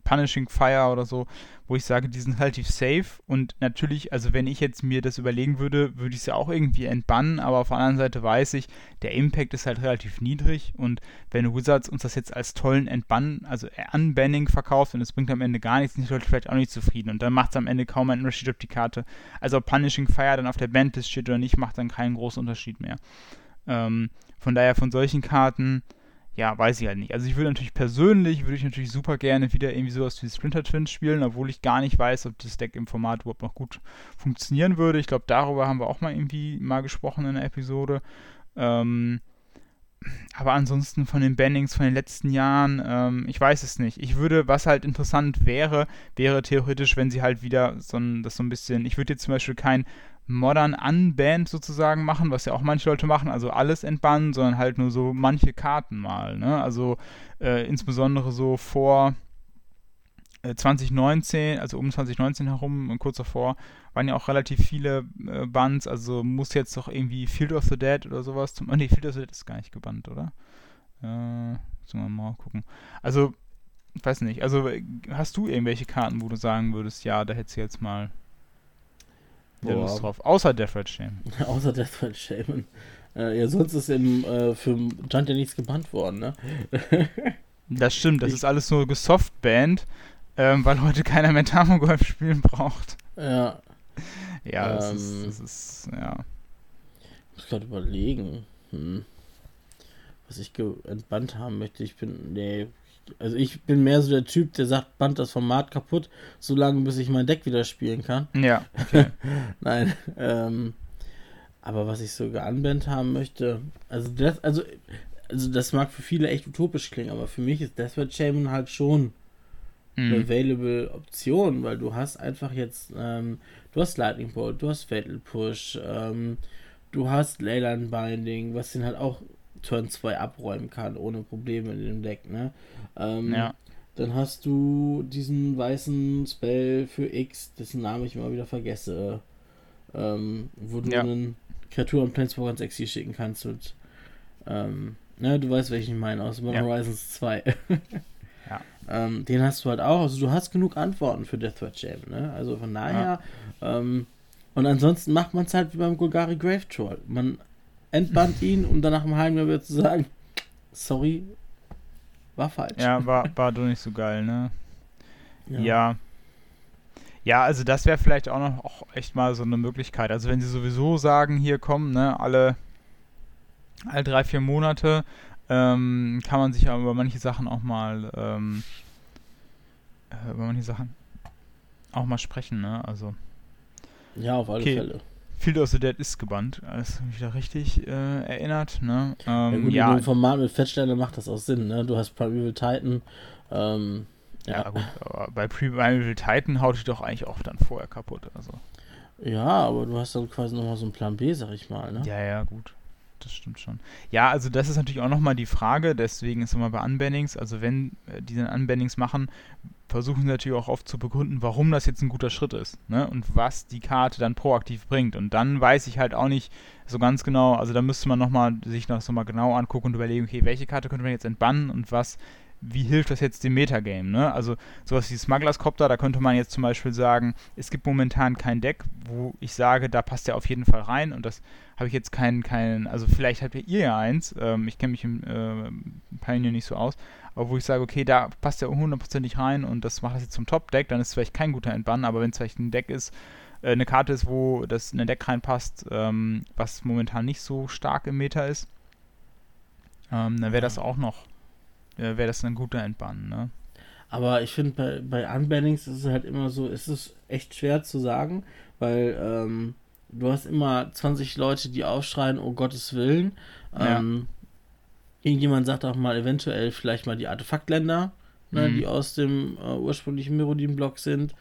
Punishing Fire oder so, wo ich sage, die sind relativ safe. Und natürlich, also wenn ich jetzt mir das überlegen würde, würde ich sie auch irgendwie entbannen, aber auf der anderen Seite weiß ich, der Impact ist halt relativ niedrig. Und wenn Wizards uns das jetzt als tollen Entbannen, also Unbanning verkauft und es bringt am Ende gar nichts, sind die Leute vielleicht auch nicht zufrieden. Und dann macht es am Ende kaum einen Unterschied, ob die Karte, also ob Punishing Fire dann auf der Bandlist steht oder nicht, macht dann keinen großen Unterschied mehr. Ähm, von daher von solchen Karten ja, weiß ich halt nicht. Also ich würde natürlich persönlich, würde ich natürlich super gerne wieder irgendwie sowas wie Splinter Twins spielen, obwohl ich gar nicht weiß, ob das Deck im Format überhaupt noch gut funktionieren würde. Ich glaube, darüber haben wir auch mal irgendwie mal gesprochen in der Episode. Ähm, aber ansonsten von den Bannings von den letzten Jahren, ähm, ich weiß es nicht. Ich würde, was halt interessant wäre, wäre theoretisch, wenn sie halt wieder so ein, das so ein bisschen, ich würde jetzt zum Beispiel kein Modern Unbanned sozusagen machen, was ja auch manche Leute machen, also alles entbannen, sondern halt nur so manche Karten mal, ne? Also äh, insbesondere so vor 2019, also um 2019 herum und kurz davor, waren ja auch relativ viele äh, Bands, also muss jetzt doch irgendwie Field of the Dead oder sowas zum. Oh nee, Field of the Dead ist gar nicht gebannt, oder? Äh, müssen wir mal gucken. Also, weiß nicht, also hast du irgendwelche Karten, wo du sagen würdest, ja, da hättest du jetzt mal Lust drauf. Außer Death Red Shame. Außer Death Red Shame. Äh, ja, sonst ist im äh, für Giant ja nichts gebannt worden, ne? das stimmt, das ich ist alles nur gesoftband ähm, weil heute keiner mehr Tamogolf spielen braucht. Ja. Ja, das, ähm, ist, das ist, ja. Ich muss gerade überlegen, hm. was ich entbannt haben möchte. Ich bin, nee, also ich bin mehr so der Typ, der sagt, band das Format kaputt, solange bis ich mein Deck wieder spielen kann. Ja, okay. Nein, ähm, aber was ich sogar anband haben möchte, also das, also, also das mag für viele echt utopisch klingen, aber für mich ist Deathwatch Shaman halt schon mhm. available Option, weil du hast einfach jetzt, ähm, du hast Lightning Bolt, du hast Fatal Push, ähm, du hast Leyline Binding, was den halt auch Turn 2 abräumen kann, ohne Probleme in dem Deck, ne? Ähm, ja. Dann hast du diesen weißen Spell für X, dessen Namen ich immer wieder vergesse, ähm, wo du ja. einen Kreatur und Planeswalker ins Exil schicken kannst mit, ähm, ne, du weißt, welchen ich meine, aus ja. Horizons 2. Ähm, den hast du halt auch. Also du hast genug Antworten für Death Threat Jam. Ne? Also von daher. Ja. Ähm, und ansonsten macht man es halt wie beim Golgari Grave Troll. Man entbannt ihn, um dann nach einem halben Jahr wieder zu sagen, sorry, war falsch. Ja, war, war doch nicht so geil, ne? Ja. Ja, ja also das wäre vielleicht auch noch auch echt mal so eine Möglichkeit. Also wenn sie sowieso sagen, hier kommen, ne, alle, alle drei, vier Monate ähm, kann man sich ja über manche Sachen auch mal ähm, äh, über manche Sachen auch mal sprechen, ne? Also. Ja, auf alle okay. Fälle. Field of the Dead ist gebannt, alles wieder richtig äh, erinnert, ne? Ähm, ja, gut, ja. Ein Format mit Fettstelle macht das auch Sinn, ne? Du hast Primeval Titan, ähm, ja. ja. gut, aber bei Primeval Titan haut dich doch eigentlich auch dann vorher kaputt, also. Ja, aber du hast dann quasi nochmal so einen Plan B, sag ich mal, ne? Ja, ja, gut das stimmt schon. Ja, also das ist natürlich auch nochmal die Frage, deswegen ist immer bei Unbannings, also wenn äh, die dann Unbannings machen, versuchen sie natürlich auch oft zu begründen, warum das jetzt ein guter Schritt ist, ne? Und was die Karte dann proaktiv bringt. Und dann weiß ich halt auch nicht so ganz genau, also da müsste man nochmal sich das nochmal genau angucken und überlegen, okay, welche Karte könnte man jetzt entbannen und was wie hilft das jetzt dem Metagame, ne? Also sowas wie Smugglers Copter, da könnte man jetzt zum Beispiel sagen, es gibt momentan kein Deck, wo ich sage, da passt er auf jeden Fall rein und das habe ich jetzt keinen, keinen, also vielleicht habt ihr ja eins, ähm, ich kenne mich im äh, Pioneer nicht so aus, aber wo ich sage, okay, da passt er hundertprozentig rein und das macht das jetzt zum Top-Deck, dann ist es vielleicht kein guter Entbann, aber wenn es vielleicht ein Deck ist, äh, eine Karte ist, wo das in ein Deck reinpasst, ähm, was momentan nicht so stark im Meta ist, ähm, dann wäre das auch noch, wäre das ein guter Entbann, ne? Aber ich finde, bei, bei Unbannings ist es halt immer so, ist es echt schwer zu sagen, weil ähm, du hast immer 20 Leute, die aufschreien, oh Gottes Willen. Ja. Ähm, irgendjemand sagt auch mal eventuell vielleicht mal die Artefaktländer, ne, mhm. die aus dem äh, ursprünglichen Merodin-Block sind.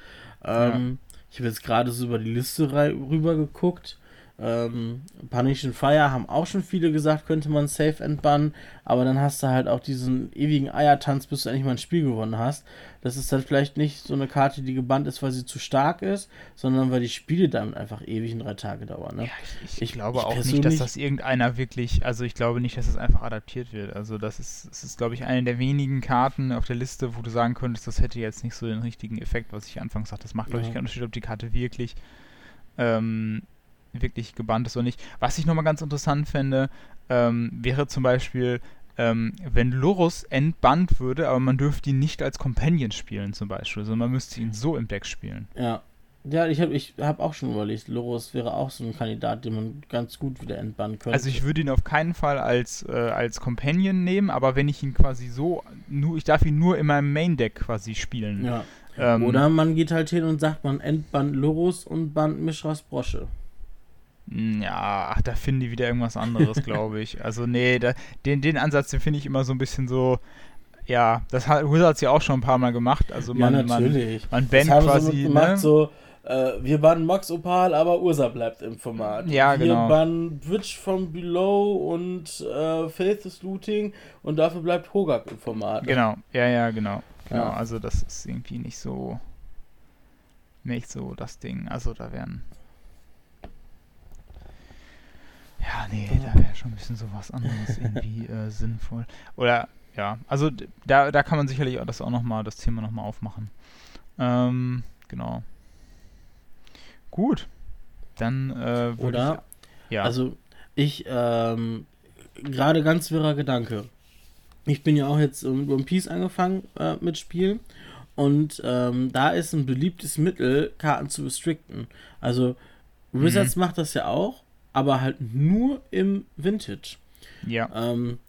Ähm, ja. Ich habe jetzt gerade so über die Liste rüber geguckt. Ähm, Punish and Fire haben auch schon viele gesagt, könnte man safe entbannen, aber dann hast du halt auch diesen ewigen Eiertanz, bis du endlich mal ein Spiel gewonnen hast. Das ist halt vielleicht nicht so eine Karte, die gebannt ist, weil sie zu stark ist, sondern weil die Spiele damit einfach ewig in drei Tage dauern. Ne? Ja, ich, ich, ich, glaube ich auch nicht, dass das irgendeiner wirklich, also ich glaube nicht, dass das einfach adaptiert wird. Also das ist, das ist glaube ich, eine der wenigen Karten auf der Liste, wo du sagen könntest, das hätte jetzt nicht so den richtigen Effekt, was ich anfangs sagte. Das macht, glaube ich, keinen Unterschied, ob die Karte wirklich ähm, wirklich gebannt ist oder nicht. Was ich nochmal ganz interessant fände, ähm, wäre zum Beispiel, ähm, wenn Lorus entbannt würde, aber man dürfte ihn nicht als Companion spielen zum Beispiel, sondern man müsste ihn so im Deck spielen. Ja. Ja, ich habe ich hab auch schon überlegt, Lorus wäre auch so ein Kandidat, den man ganz gut wieder entbannen könnte. Also ich würde ihn auf keinen Fall als, äh, als Companion nehmen, aber wenn ich ihn quasi so, nur, ich darf ihn nur in meinem Main-Deck quasi spielen. Ja. Ähm, Oder man geht halt hin und sagt, man entbannt Lorus und bannt Mischras Brosche. Hm, ja, ach, da finden die wieder irgendwas anderes, glaube ich. Also, nee, da, den, den Ansatz, den finde ich immer so ein bisschen so. Ja, das hat Wizards ja auch schon ein paar Mal gemacht. Also man, ja, natürlich. man, man bannt quasi. So gemacht, ne? so, äh, wir bannen Max Opal, aber Ursa bleibt im Format. Ja, wir genau. Wir bannen Bridge from Below und äh, Faith is Looting und dafür bleibt Hogak im Format. Genau, ja, ja, genau. Genau, ja. also das ist irgendwie nicht so nicht so das Ding. Also da wären ja, nee, da wäre schon ein bisschen sowas anderes irgendwie äh, sinnvoll. Oder ja, also da, da kann man sicherlich das auch noch mal, das Thema nochmal aufmachen. Ähm, genau. Gut. Dann äh, Oder, ich, ja. also ich, ähm, gerade ganz wirrer Gedanke. Ich bin ja auch jetzt mit One Piece angefangen äh, mit Spielen und ähm, da ist ein beliebtes Mittel, Karten zu restricten. Also Wizards mhm. macht das ja auch, aber halt nur im Vintage. Ja. Ähm,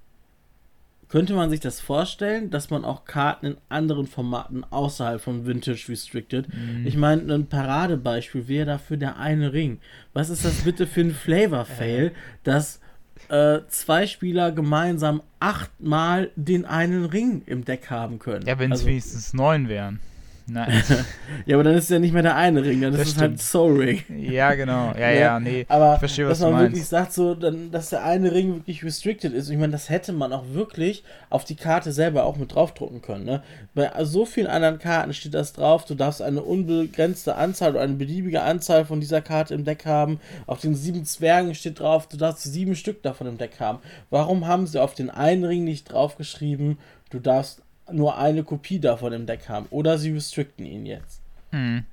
könnte man sich das vorstellen, dass man auch Karten in anderen Formaten außerhalb von Vintage restricted? Mhm. Ich meine, ein Paradebeispiel wäre dafür der eine Ring. Was ist das bitte für ein Flavor-Fail, dass äh, zwei Spieler gemeinsam achtmal den einen Ring im Deck haben können? Ja, wenn es also, wenigstens neun wären. Nein. ja, aber dann ist es ja nicht mehr der eine Ring, dann das ist es halt Soul Ring. Ja, genau. Ja, ja, ja nee. Aber ich verstehe, was dass man wirklich sagt, so, dann, dass der eine Ring wirklich restricted ist. Ich meine, das hätte man auch wirklich auf die Karte selber auch mit draufdrucken können. Ne? Bei so vielen anderen Karten steht das drauf, du darfst eine unbegrenzte Anzahl oder eine beliebige Anzahl von dieser Karte im Deck haben. Auf den sieben Zwergen steht drauf, du darfst sieben Stück davon im Deck haben. Warum haben sie auf den einen Ring nicht draufgeschrieben, du darfst nur eine Kopie davon im Deck haben. Oder sie restricten ihn jetzt. Hm.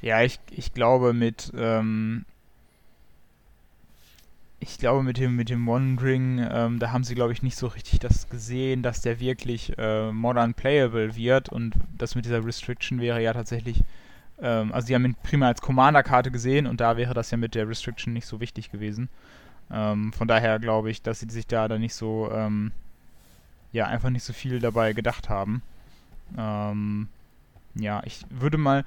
Ja, ich, ich glaube mit, ähm, ich glaube mit dem, mit dem One Ring, ähm, da haben sie, glaube ich, nicht so richtig das gesehen, dass der wirklich äh, modern playable wird und das mit dieser Restriction wäre ja tatsächlich, ähm, also sie haben ihn prima als Commander-Karte gesehen und da wäre das ja mit der Restriction nicht so wichtig gewesen. Ähm, von daher glaube ich, dass sie sich da dann nicht so, ähm, ja einfach nicht so viel dabei gedacht haben. Ähm, ja, ich würde mal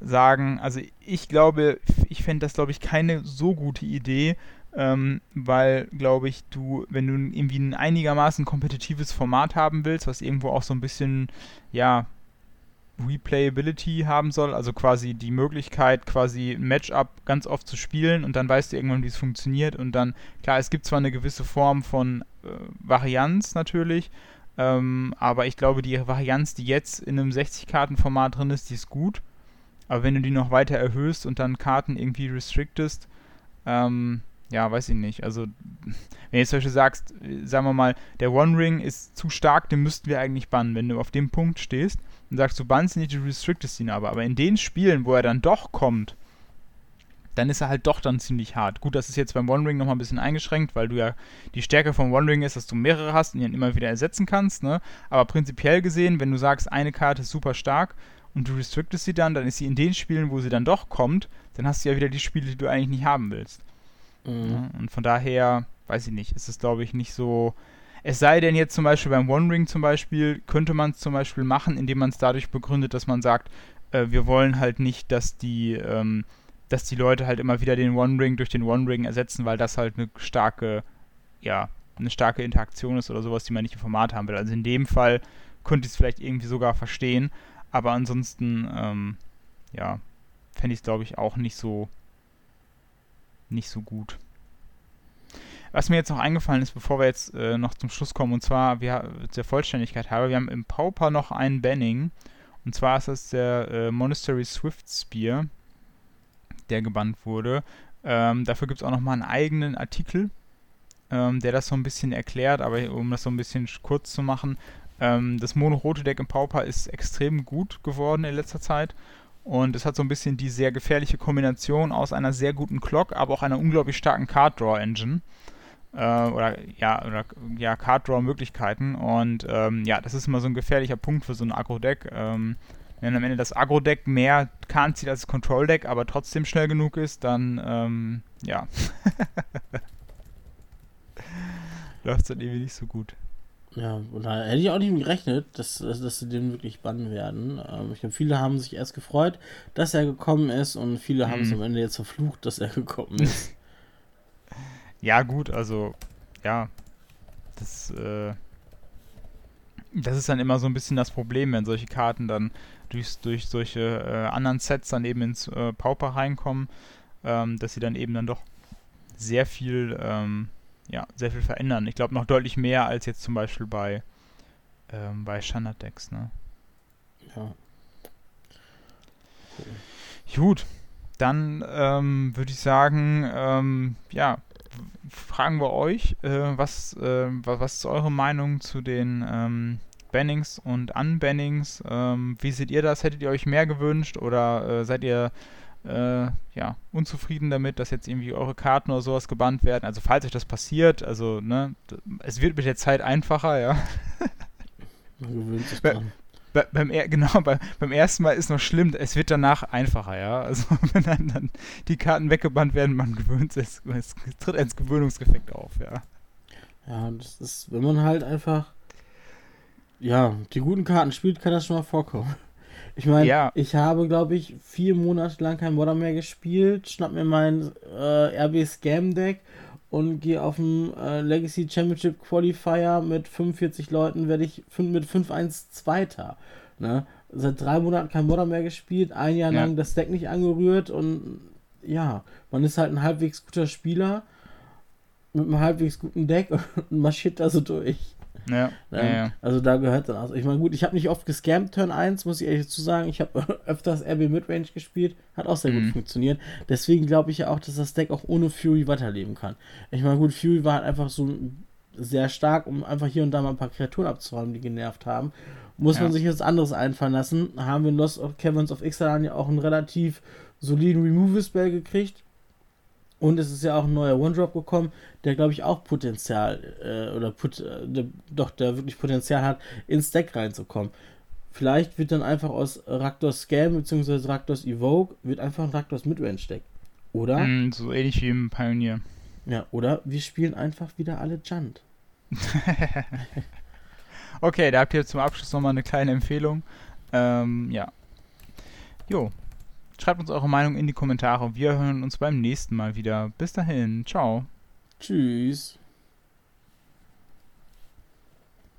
sagen, also ich glaube, ich fände das, glaube ich, keine so gute Idee, ähm, weil, glaube ich, du, wenn du irgendwie ein einigermaßen kompetitives Format haben willst, was irgendwo auch so ein bisschen, ja, Replayability haben soll, also quasi die Möglichkeit, quasi Matchup ganz oft zu spielen und dann weißt du irgendwann, wie es funktioniert und dann, klar, es gibt zwar eine gewisse Form von äh, Varianz natürlich, ähm, aber ich glaube, die Varianz, die jetzt in einem 60-Karten-Format drin ist, die ist gut. Aber wenn du die noch weiter erhöhst und dann Karten irgendwie restrictest, ähm, ja, weiß ich nicht. Also, wenn du jetzt zum Beispiel sagst, äh, sagen wir mal, der One Ring ist zu stark, den müssten wir eigentlich bannen. Wenn du auf dem Punkt stehst und sagst, du bannst ihn nicht, du restrictest ihn aber. Aber in den Spielen, wo er dann doch kommt, dann ist er halt doch dann ziemlich hart. Gut, das ist jetzt beim One Ring nochmal ein bisschen eingeschränkt, weil du ja die Stärke vom One Ring ist, dass du mehrere hast und ihn immer wieder ersetzen kannst, ne? Aber prinzipiell gesehen, wenn du sagst, eine Karte ist super stark und du restrictest sie dann, dann ist sie in den Spielen, wo sie dann doch kommt, dann hast du ja wieder die Spiele, die du eigentlich nicht haben willst. Mhm. Ja? Und von daher, weiß ich nicht, ist es glaube ich nicht so. Es sei denn jetzt zum Beispiel beim One Ring zum Beispiel, könnte man es zum Beispiel machen, indem man es dadurch begründet, dass man sagt, äh, wir wollen halt nicht, dass die, ähm, dass die Leute halt immer wieder den One Ring durch den One Ring ersetzen, weil das halt eine starke, ja, eine starke Interaktion ist oder sowas, die man nicht im Format haben will. Also in dem Fall könnte ich es vielleicht irgendwie sogar verstehen, aber ansonsten, ähm, ja, fände ich es glaube ich auch nicht so, nicht so gut. Was mir jetzt noch eingefallen ist, bevor wir jetzt äh, noch zum Schluss kommen, und zwar, wir, der Vollständigkeit halber, wir haben im Pauper noch einen Banning, und zwar ist das der äh, Monastery Swift Spear der gebannt wurde. Ähm, dafür gibt es auch nochmal einen eigenen Artikel, ähm, der das so ein bisschen erklärt, aber um das so ein bisschen kurz zu machen, ähm, das monorote Deck im Pauper ist extrem gut geworden in letzter Zeit und es hat so ein bisschen die sehr gefährliche Kombination aus einer sehr guten Clock, aber auch einer unglaublich starken Card Draw Engine. Äh, oder ja, oder ja, Card Draw Möglichkeiten. Und ähm, ja, das ist immer so ein gefährlicher Punkt für so ein Agro-Deck. Ähm, wenn am Ende das Agro-Deck mehr Kahn zieht als das Control-Deck, aber trotzdem schnell genug ist, dann, ähm, ja. Läuft es dann irgendwie nicht so gut. Ja, und da hätte ich auch nicht gerechnet, dass, dass, dass sie den wirklich bannen werden. Ähm, ich glaube, viele haben sich erst gefreut, dass er gekommen ist und viele mhm. haben es am Ende jetzt verflucht, dass er gekommen ist. Ja, gut, also, ja, das, äh, das ist dann immer so ein bisschen das Problem, wenn solche Karten dann durch, durch solche äh, anderen Sets dann eben ins äh, Pauper reinkommen, ähm, dass sie dann eben dann doch sehr viel, ähm, ja, sehr viel verändern. Ich glaube noch deutlich mehr als jetzt zum Beispiel bei, ähm, bei Standard-Decks, ne? Ja. Cool. Gut, dann ähm, würde ich sagen, ähm, ja, fragen wir euch, äh, was, äh, was ist eure Meinung zu den ähm, Bannings und Unbannings? Ähm, wie seht ihr das? Hättet ihr euch mehr gewünscht oder äh, seid ihr äh, ja, unzufrieden damit, dass jetzt irgendwie eure Karten oder sowas gebannt werden? Also falls euch das passiert, also ne, es wird mit der Zeit einfacher, ja. Man gewöhnt sich dran bei, beim, genau, bei, beim ersten Mal ist noch schlimm, es wird danach einfacher, ja. Also wenn dann, dann die Karten weggebannt werden, man gewöhnt sich, es tritt ins Gewöhnungseffekt auf, ja. Ja, das ist, wenn man halt einfach, ja, die guten Karten spielt, kann das schon mal vorkommen. Ich meine, ja. ich habe, glaube ich, vier Monate lang kein Modern mehr gespielt, schnapp mir mein äh, RB Scam Deck und gehe auf dem äh, Legacy Championship Qualifier mit 45 Leuten, werde ich mit 5-1 Zweiter. Ne? Seit drei Monaten kein Modder mehr gespielt, ein Jahr ja. lang das Deck nicht angerührt und ja, man ist halt ein halbwegs guter Spieler mit einem halbwegs guten Deck und marschiert da so durch. Ja, ähm, ja, Also da gehört dann aus. Ich meine, gut, ich habe nicht oft gescampt, Turn 1, muss ich ehrlich dazu sagen. Ich habe öfters RB Midrange gespielt, hat auch sehr mhm. gut funktioniert. Deswegen glaube ich ja auch, dass das Deck auch ohne Fury weiterleben kann. Ich meine, gut, Fury war halt einfach so sehr stark, um einfach hier und da mal ein paar Kreaturen abzuräumen, die genervt haben. Muss ja. man sich jetzt anderes einfallen lassen. Haben wir in Lost of Caverns of Ixalan ja auch einen relativ soliden Removal-Spell gekriegt und es ist ja auch ein neuer One-Drop gekommen, der glaube ich auch Potenzial, äh, oder put, äh, der, doch, der wirklich Potenzial hat, ins Deck reinzukommen. Vielleicht wird dann einfach aus Raktors Scam bzw. Raktors Evoke wird einfach ein Raktors Midrange Deck. Oder? Mm, so ähnlich wie im Pioneer. Ja, oder wir spielen einfach wieder alle Junt. okay, da habt ihr zum Abschluss nochmal eine kleine Empfehlung. Ähm, ja. Jo, Schreibt uns eure Meinung in die Kommentare. Wir hören uns beim nächsten Mal wieder. Bis dahin. Ciao. Tschüss.